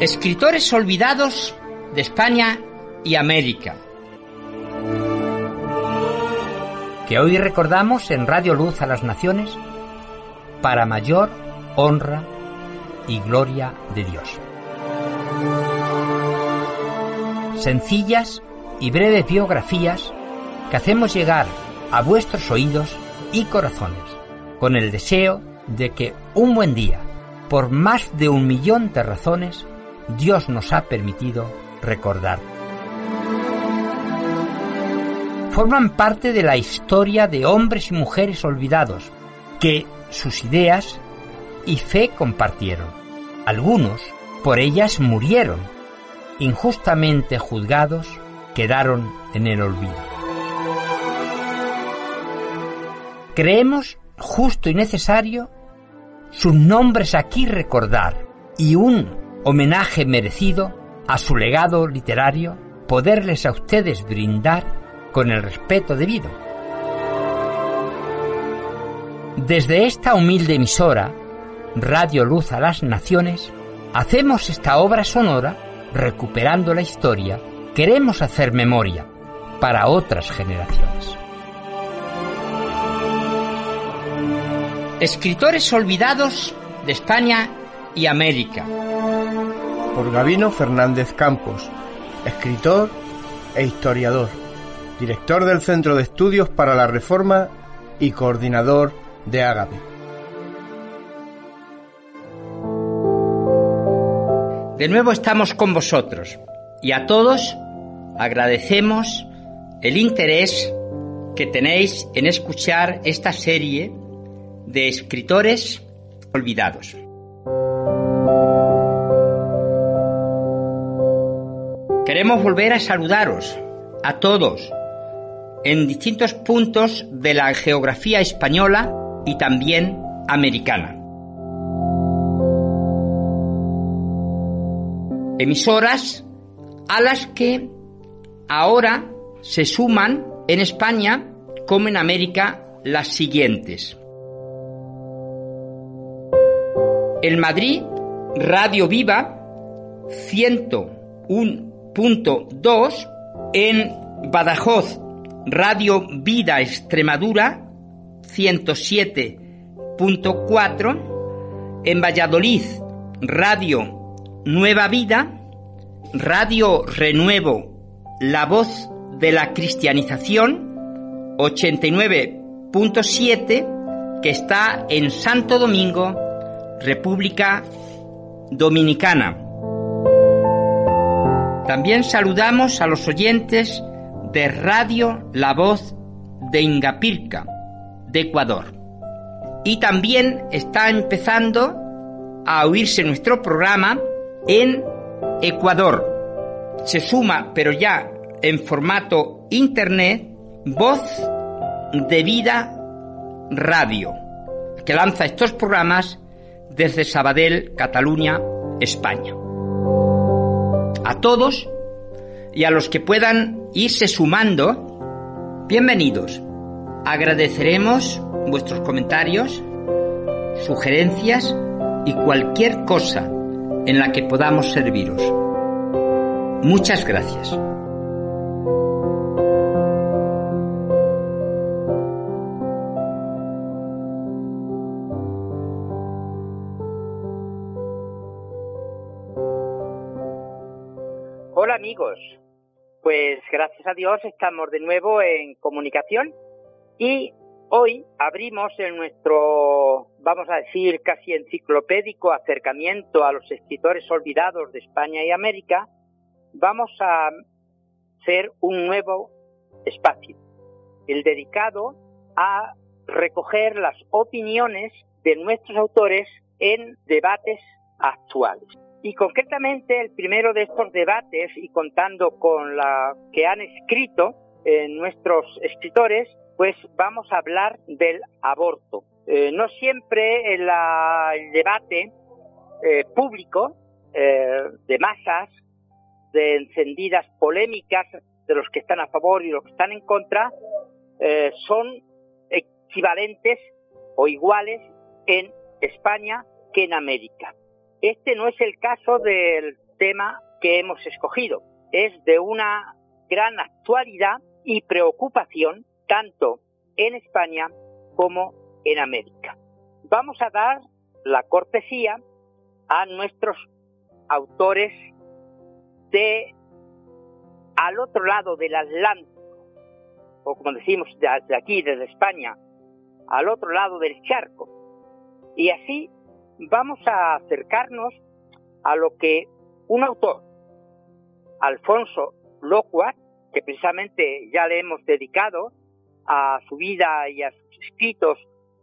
Escritores olvidados de España y América. Que hoy recordamos en Radio Luz a las Naciones para mayor honra y gloria de Dios. Sencillas y breves biografías que hacemos llegar a vuestros oídos y corazones con el deseo de que un buen día, por más de un millón de razones, Dios nos ha permitido recordar. Forman parte de la historia de hombres y mujeres olvidados que sus ideas y fe compartieron. Algunos por ellas murieron. Injustamente juzgados quedaron en el olvido. Creemos justo y necesario sus nombres aquí recordar y un homenaje merecido a su legado literario, poderles a ustedes brindar con el respeto debido. Desde esta humilde emisora, Radio Luz a las Naciones, hacemos esta obra sonora recuperando la historia, queremos hacer memoria para otras generaciones. Escritores olvidados de España y América por Gabino Fernández Campos, escritor e historiador, director del Centro de Estudios para la Reforma y coordinador de Ágape. De nuevo estamos con vosotros y a todos agradecemos el interés que tenéis en escuchar esta serie de escritores olvidados. Queremos volver a saludaros a todos en distintos puntos de la geografía española y también americana. Emisoras a las que ahora se suman en España como en América las siguientes. El Madrid, Radio Viva, 101 2 en Badajoz, Radio Vida Extremadura 107.4, en Valladolid, Radio Nueva Vida, Radio Renuevo, La Voz de la Cristianización 89.7, que está en Santo Domingo, República Dominicana. También saludamos a los oyentes de Radio La Voz de Ingapirca, de Ecuador. Y también está empezando a oírse nuestro programa en Ecuador. Se suma, pero ya en formato internet, Voz de Vida Radio, que lanza estos programas desde Sabadell, Cataluña, España a todos y a los que puedan irse sumando, bienvenidos. Agradeceremos vuestros comentarios, sugerencias y cualquier cosa en la que podamos serviros. Muchas gracias. Amigos, pues gracias a Dios estamos de nuevo en comunicación y hoy abrimos en nuestro, vamos a decir, casi enciclopédico acercamiento a los escritores olvidados de España y América, vamos a ser un nuevo espacio, el dedicado a recoger las opiniones de nuestros autores en debates actuales. Y concretamente el primero de estos debates, y contando con la que han escrito eh, nuestros escritores, pues vamos a hablar del aborto. Eh, no siempre el, debate eh, público de masas, de encendidas polémicas de los que están a favor y los que están en contra, son equivalentes o iguales en España que en América. Este no es el caso del tema que hemos escogido. Es de una gran actualidad y preocupación tanto en España como en América. Vamos a dar la cortesía a nuestros autores de al otro lado del Atlántico, o como decimos desde aquí, desde España, al otro lado del charco. Y así vamos a acercarnos a lo que un autor, Alfonso Locuat, que precisamente ya le hemos dedicado a su vida y a sus escritos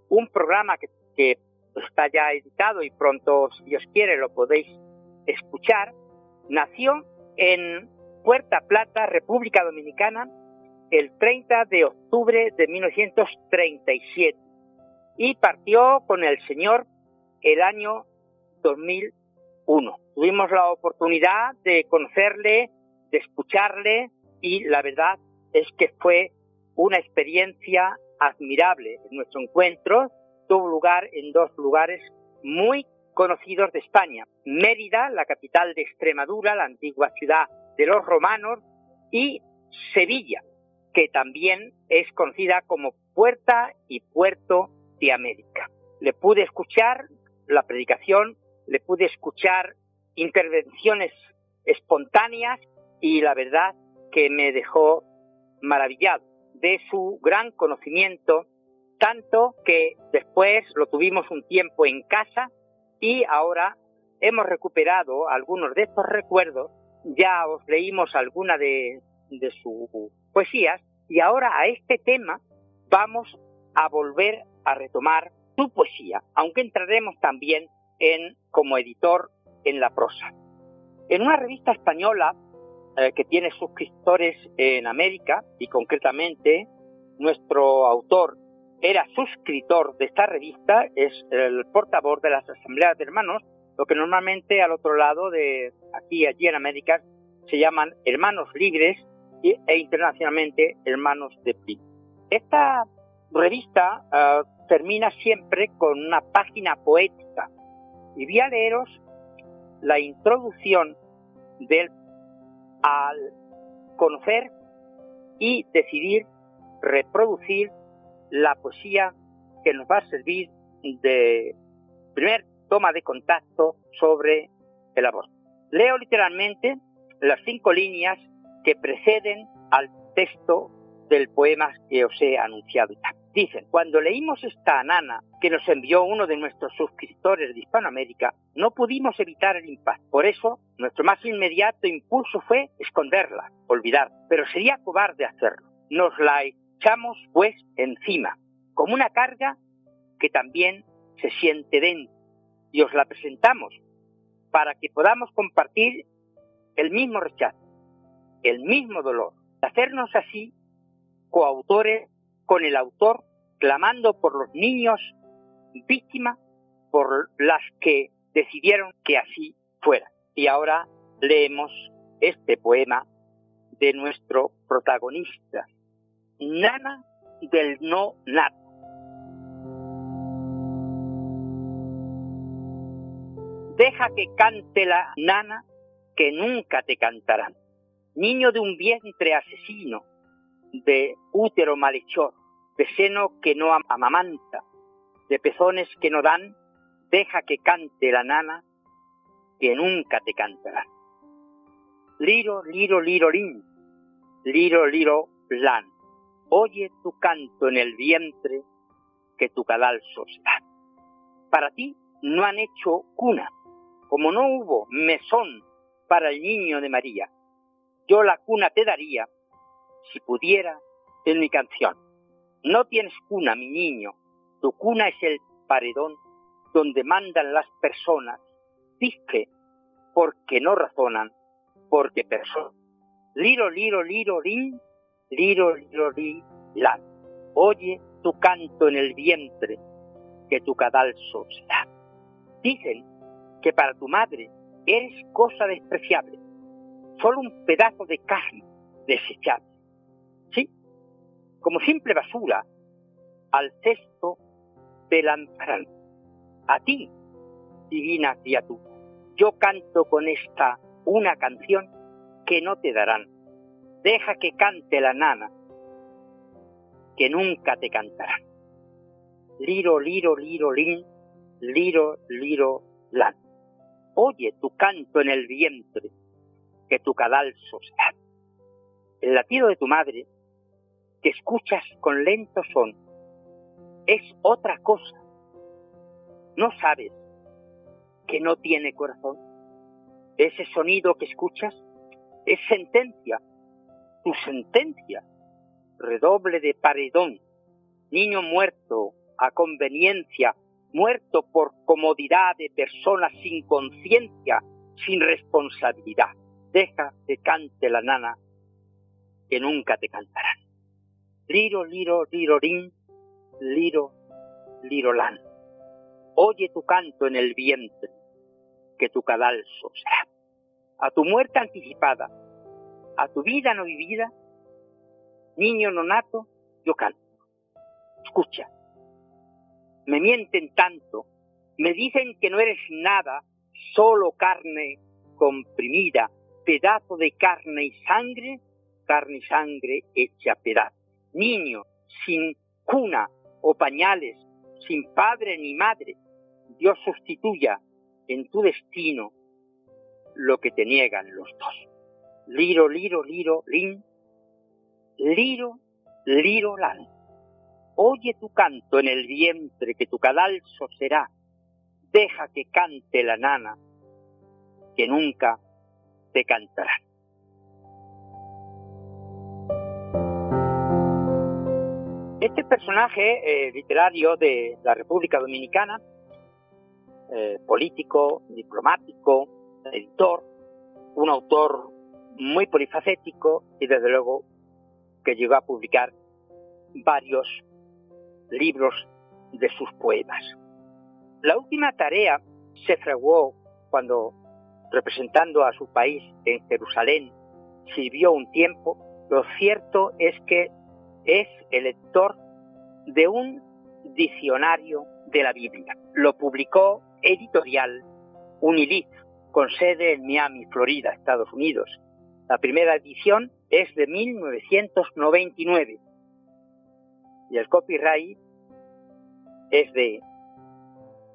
un programa que, que está ya editado y pronto, si Dios quiere, lo podéis escuchar, nació en Puerta Plata, República Dominicana, el 30 de octubre de 1937 y partió con el Señor el año 2001. Tuvimos la oportunidad de conocerle, de escucharle y la verdad es que fue una experiencia admirable. Nuestro encuentro tuvo lugar en dos lugares muy conocidos de España. Mérida, la capital de Extremadura, la antigua ciudad de los romanos, y Sevilla, que también es conocida como Puerta y Puerto de América. Le pude escuchar la predicación, le pude escuchar intervenciones espontáneas y la verdad que me dejó maravillado de su gran conocimiento, tanto que después lo tuvimos un tiempo en casa y ahora hemos recuperado algunos de estos recuerdos, ya os leímos alguna de, de sus poesías y ahora a este tema vamos a volver a retomar su poesía, aunque entraremos también en como editor en la prosa. En una revista española eh, que tiene suscriptores en América y concretamente nuestro autor era suscriptor de esta revista, es el portavoz de las asambleas de hermanos, lo que normalmente al otro lado de aquí allí en América se llaman hermanos libres e internacionalmente hermanos de PRI. Esta revista eh, termina siempre con una página poética y voy a leeros la introducción del al conocer y decidir reproducir la poesía que nos va a servir de primer toma de contacto sobre el aborto. Leo literalmente las cinco líneas que preceden al texto del poema que os he anunciado. Dicen, cuando leímos esta nana que nos envió uno de nuestros suscriptores de Hispanoamérica, no pudimos evitar el impacto. Por eso, nuestro más inmediato impulso fue esconderla, olvidar. Pero sería cobarde hacerlo. Nos la echamos, pues, encima, como una carga que también se siente dentro. Y os la presentamos para que podamos compartir el mismo rechazo, el mismo dolor. Hacernos así coautores con el autor clamando por los niños víctimas por las que decidieron que así fuera. Y ahora leemos este poema de nuestro protagonista, Nana del no nato. Deja que cante la nana que nunca te cantarán. Niño de un vientre asesino, de útero malhechor, de seno que no amamanta, de pezones que no dan, deja que cante la nana, que nunca te cantará. Liro, liro, liro, lin, liro, liro, lan, oye tu canto en el vientre que tu cadalso da. Para ti no han hecho cuna, como no hubo mesón para el niño de María. yo la cuna te daría, si pudiera, en mi canción. No tienes cuna, mi niño, tu cuna es el paredón donde mandan las personas. Dice, porque no razonan, porque personas. Liro, liro, liro, lin, liro, liro, li, lan. Oye tu canto en el vientre, que tu cadalso será. Dicen que para tu madre eres cosa despreciable, solo un pedazo de carne desechable. Como simple basura, al cesto te lanzarán. A ti, divina criatura, yo canto con esta una canción que no te darán. Deja que cante la nana, que nunca te cantarán. Liro, liro, liro, lin, liro, liro, lan. Oye tu canto en el vientre, que tu cadalso será. El latido de tu madre, que escuchas con lento son, es otra cosa. ¿No sabes que no tiene corazón? Ese sonido que escuchas es sentencia, tu sentencia, redoble de paredón, niño muerto a conveniencia, muerto por comodidad de personas sin conciencia, sin responsabilidad. Deja que cante la nana, que nunca te cantarán. Liro, liro, lirorín, liro, lirolán. Oye tu canto en el vientre, que tu cadalso sea. A tu muerte anticipada, a tu vida no vivida, niño nonato, yo canto. Escucha, me mienten tanto, me dicen que no eres nada, solo carne comprimida, pedazo de carne y sangre, carne y sangre hecha pedazo. Niño sin cuna o pañales, sin padre ni madre, Dios sustituya en tu destino lo que te niegan los dos. Liro, liro, liro, lin, liro, liro, lan. Oye tu canto en el vientre que tu cadalso será. Deja que cante la nana, que nunca te cantará. Este personaje eh, literario de la República Dominicana, eh, político, diplomático, editor, un autor muy polifacético y desde luego que llegó a publicar varios libros de sus poemas. La última tarea se fraguó cuando, representando a su país en Jerusalén, sirvió un tiempo. Lo cierto es que es el lector de un diccionario de la Biblia. Lo publicó editorial Unilit, con sede en Miami, Florida, Estados Unidos. La primera edición es de 1999 y el copyright es de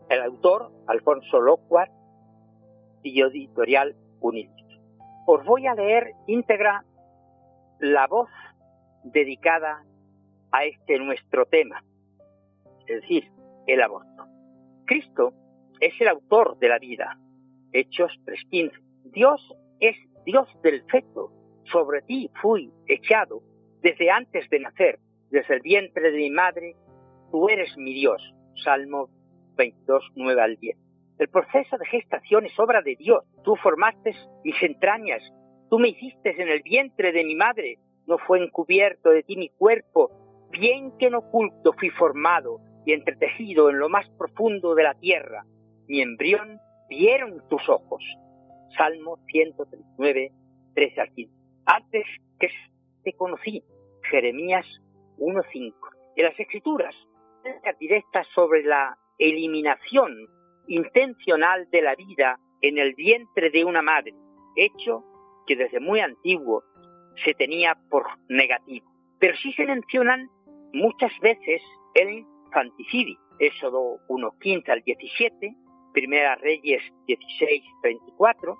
el autor Alfonso Lockhart y editorial Unilit. Os voy a leer íntegra la voz dedicada a este nuestro tema, es decir, el aborto. Cristo es el autor de la vida. Hechos 3.15. Dios es Dios del feto. Sobre ti fui echado desde antes de nacer, desde el vientre de mi madre, tú eres mi Dios. Salmo 22, 9 al 10. El proceso de gestación es obra de Dios. Tú formaste mis entrañas. Tú me hiciste en el vientre de mi madre no fue encubierto de ti mi cuerpo, bien que en oculto fui formado y entretejido en lo más profundo de la tierra, mi embrión vieron tus ojos. Salmo 139, 13 al 15. Antes que te conocí, Jeremías 1.5. En las escrituras, directas sobre la eliminación intencional de la vida en el vientre de una madre, hecho que desde muy antiguo se tenía por negativo. Pero sí se mencionan muchas veces el infanticidio. Éxodo 1.15 al 17, Primera Reyes 16.34,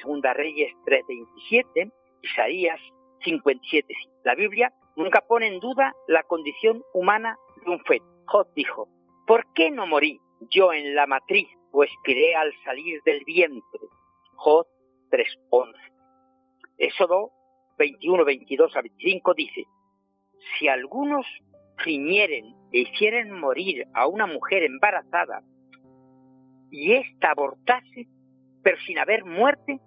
Segunda Reyes 3.27, Isaías 57. La Biblia nunca pone en duda la condición humana de un feto. Jod dijo, ¿por qué no morí yo en la matriz o expiré al salir del vientre? Jod 3.11. Éxodo 21, 22 a 25 dice, si algunos riñeren e hicieren morir a una mujer embarazada y ésta abortase, pero sin haber muerte,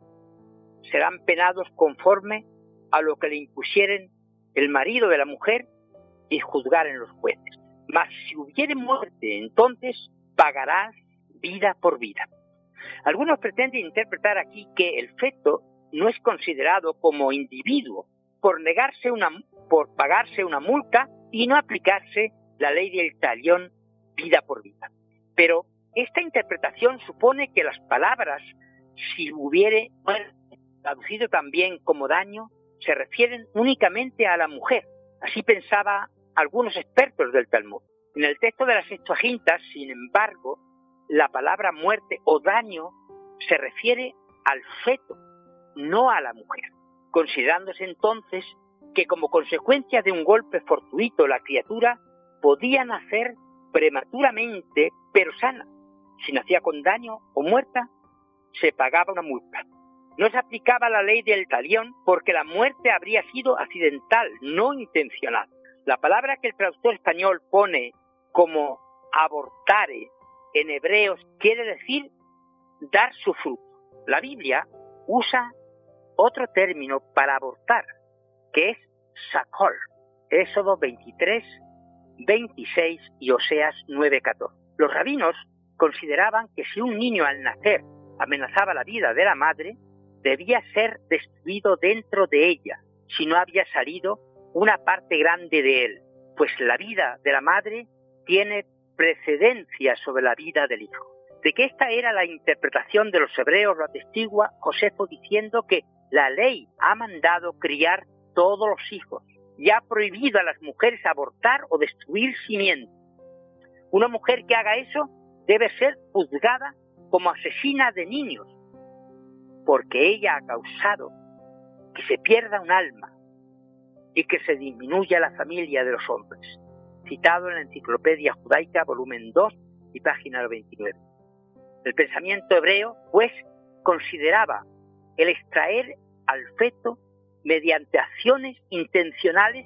serán penados conforme a lo que le impusieren el marido de la mujer y juzgaren los jueces. Mas si hubiere muerte, entonces pagarás vida por vida. Algunos pretenden interpretar aquí que el feto no es considerado como individuo por negarse una, por pagarse una multa y no aplicarse la ley del talión vida por vida. Pero esta interpretación supone que las palabras, si hubiere traducido también como daño, se refieren únicamente a la mujer. Así pensaba algunos expertos del Talmud. En el texto de las Septuagintas, sin embargo, la palabra muerte o daño se refiere al feto, no a la mujer, considerándose entonces que como consecuencia de un golpe fortuito la criatura podía nacer prematuramente pero sana. Si nacía con daño o muerta, se pagaba una multa. No se aplicaba la ley del talión porque la muerte habría sido accidental, no intencional. La palabra que el traductor español pone como abortare en hebreos quiere decir dar su fruto. La Biblia usa otro término para abortar, que es sakol. Éxodo 23, 26 y Oseas 9:14. Los rabinos consideraban que si un niño al nacer amenazaba la vida de la madre, debía ser destruido dentro de ella, si no había salido una parte grande de él, pues la vida de la madre tiene precedencia sobre la vida del hijo. De que esta era la interpretación de los hebreos lo atestigua Josefo diciendo que la ley ha mandado criar todos los hijos y ha prohibido a las mujeres abortar o destruir simiente. Una mujer que haga eso debe ser juzgada como asesina de niños, porque ella ha causado que se pierda un alma y que se disminuya la familia de los hombres citado en la Enciclopedia Judaica, volumen 2 y página 29. El pensamiento hebreo, pues, consideraba el extraer al feto mediante acciones intencionales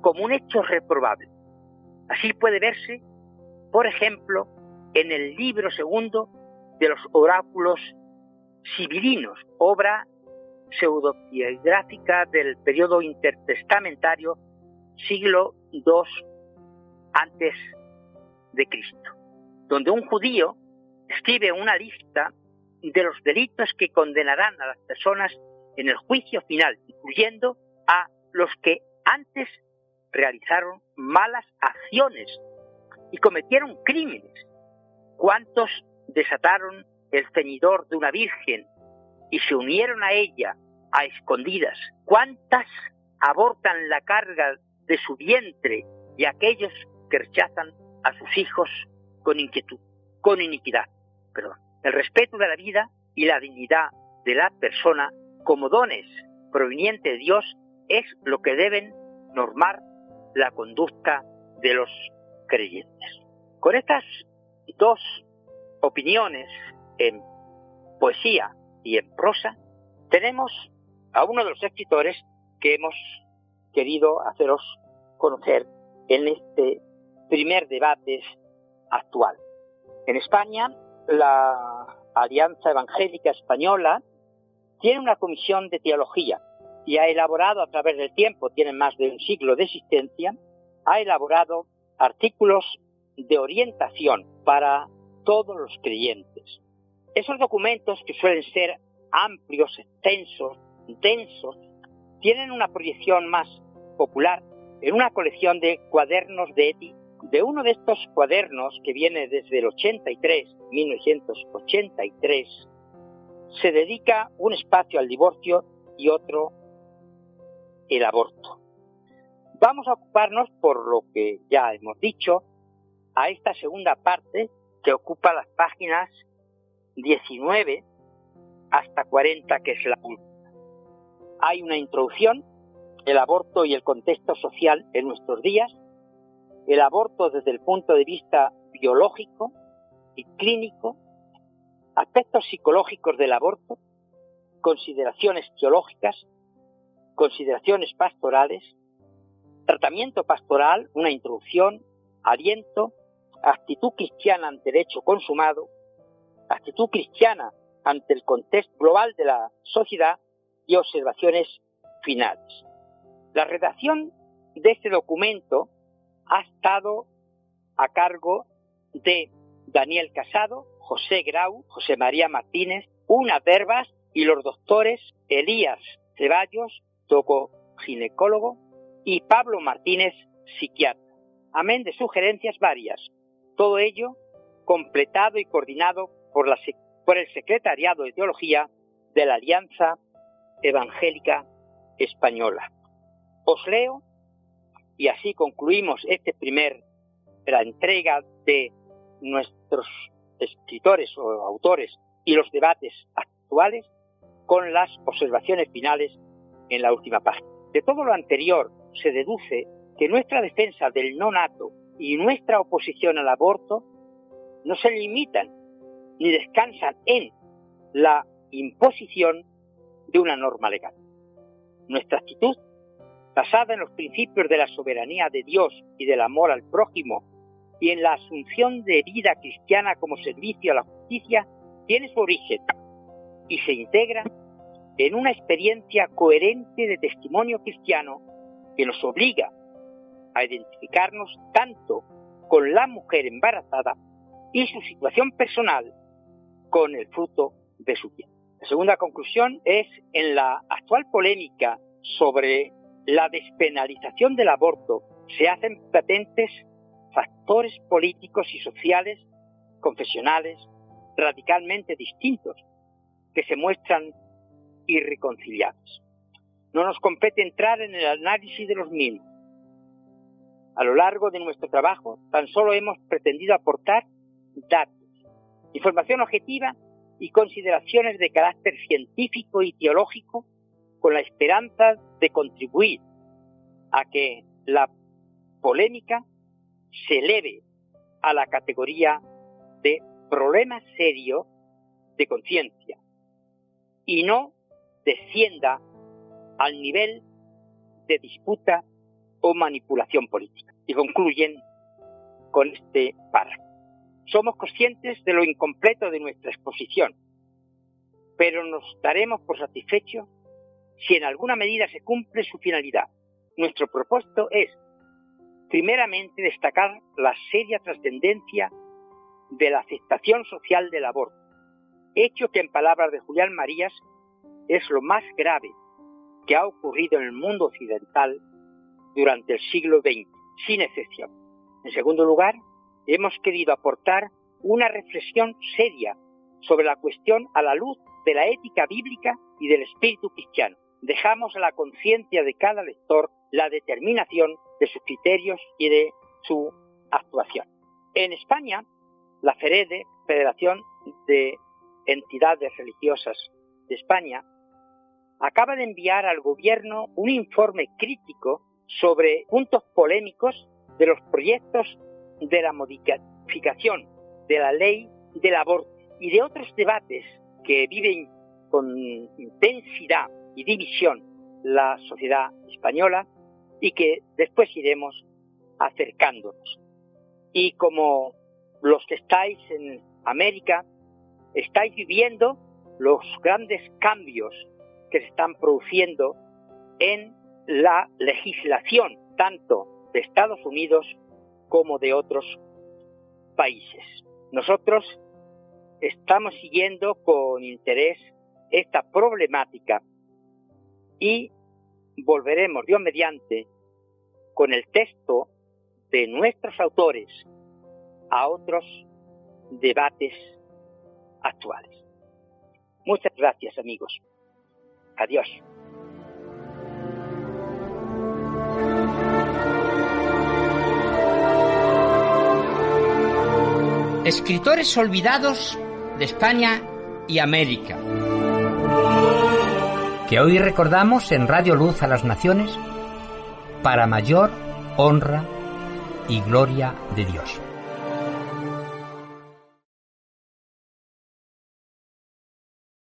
como un hecho reprobable. Así puede verse, por ejemplo, en el libro segundo de los oráculos sibirinos, obra pseudobiográfica del periodo intertestamentario siglo II antes de Cristo, donde un judío escribe una lista de los delitos que condenarán a las personas en el juicio final, incluyendo a los que antes realizaron malas acciones y cometieron crímenes. ¿Cuántos desataron el ceñidor de una virgen y se unieron a ella a escondidas? ¿Cuántas abortan la carga de su vientre y aquellos que rechazan a sus hijos con inquietud, con iniquidad. Perdón. El respeto de la vida y la dignidad de la persona como dones provenientes de Dios es lo que deben normar la conducta de los creyentes. Con estas dos opiniones en poesía y en prosa, tenemos a uno de los escritores que hemos querido haceros conocer en este primer debate actual. En España, la Alianza Evangélica Española tiene una comisión de teología y ha elaborado a través del tiempo, tiene más de un siglo de existencia, ha elaborado artículos de orientación para todos los creyentes. Esos documentos, que suelen ser amplios, extensos, densos, tienen una proyección más popular en una colección de cuadernos de ética de uno de estos cuadernos que viene desde el 83, 1983, se dedica un espacio al divorcio y otro el aborto. Vamos a ocuparnos, por lo que ya hemos dicho, a esta segunda parte que ocupa las páginas 19 hasta 40, que es la última. Hay una introducción, el aborto y el contexto social en nuestros días, el aborto desde el punto de vista biológico y clínico, aspectos psicológicos del aborto, consideraciones teológicas, consideraciones pastorales, tratamiento pastoral, una introducción, aliento, actitud cristiana ante el hecho consumado, actitud cristiana ante el contexto global de la sociedad y observaciones finales. La redacción de este documento ha estado a cargo de Daniel Casado, José Grau, José María Martínez, Una Verbas y los doctores Elías Ceballos, toco ginecólogo, y Pablo Martínez, psiquiatra, amén de sugerencias varias. Todo ello completado y coordinado por, por el Secretariado de Teología de la Alianza Evangélica Española. Os leo y así concluimos este primer la entrega de nuestros escritores o autores y los debates actuales con las observaciones finales en la última página. De todo lo anterior se deduce que nuestra defensa del no nato y nuestra oposición al aborto no se limitan ni descansan en la imposición de una norma legal. Nuestra actitud, basada en los principios de la soberanía de Dios y del amor al prójimo y en la asunción de vida cristiana como servicio a la justicia, tiene su origen y se integra en una experiencia coherente de testimonio cristiano que nos obliga a identificarnos tanto con la mujer embarazada y su situación personal con el fruto de su vida. La segunda conclusión es en la actual polémica sobre la despenalización del aborto se hacen patentes factores políticos y sociales, confesionales, radicalmente distintos, que se muestran irreconciliables. No nos compete entrar en el análisis de los mismos. A lo largo de nuestro trabajo, tan solo hemos pretendido aportar datos, información objetiva y consideraciones de carácter científico y teológico con la esperanza de contribuir a que la polémica se eleve a la categoría de problema serio de conciencia y no descienda al nivel de disputa o manipulación política. Y concluyen con este párrafo. Somos conscientes de lo incompleto de nuestra exposición, pero nos daremos por satisfechos si en alguna medida se cumple su finalidad. Nuestro propósito es Primeramente, destacar la seria trascendencia de la aceptación social del aborto, hecho que en palabras de Julián Marías es lo más grave que ha ocurrido en el mundo occidental durante el siglo XX, sin excepción. En segundo lugar, hemos querido aportar una reflexión seria sobre la cuestión a la luz de la ética bíblica y del espíritu cristiano. Dejamos a la conciencia de cada lector la determinación de sus criterios y de su actuación. En España, la FEREDE, Federación de Entidades Religiosas de España, acaba de enviar al gobierno un informe crítico sobre puntos polémicos de los proyectos de la modificación de la ley del aborto y de otros debates que viven con intensidad y división la sociedad española y que después iremos acercándonos. Y como los que estáis en América, estáis viviendo los grandes cambios que se están produciendo en la legislación, tanto de Estados Unidos como de otros países. Nosotros estamos siguiendo con interés esta problemática y volveremos, Dios mediante, con el texto de nuestros autores a otros debates actuales. Muchas gracias, amigos. Adiós. Escritores olvidados de España y América que hoy recordamos en Radio Luz a las Naciones para mayor honra y gloria de Dios.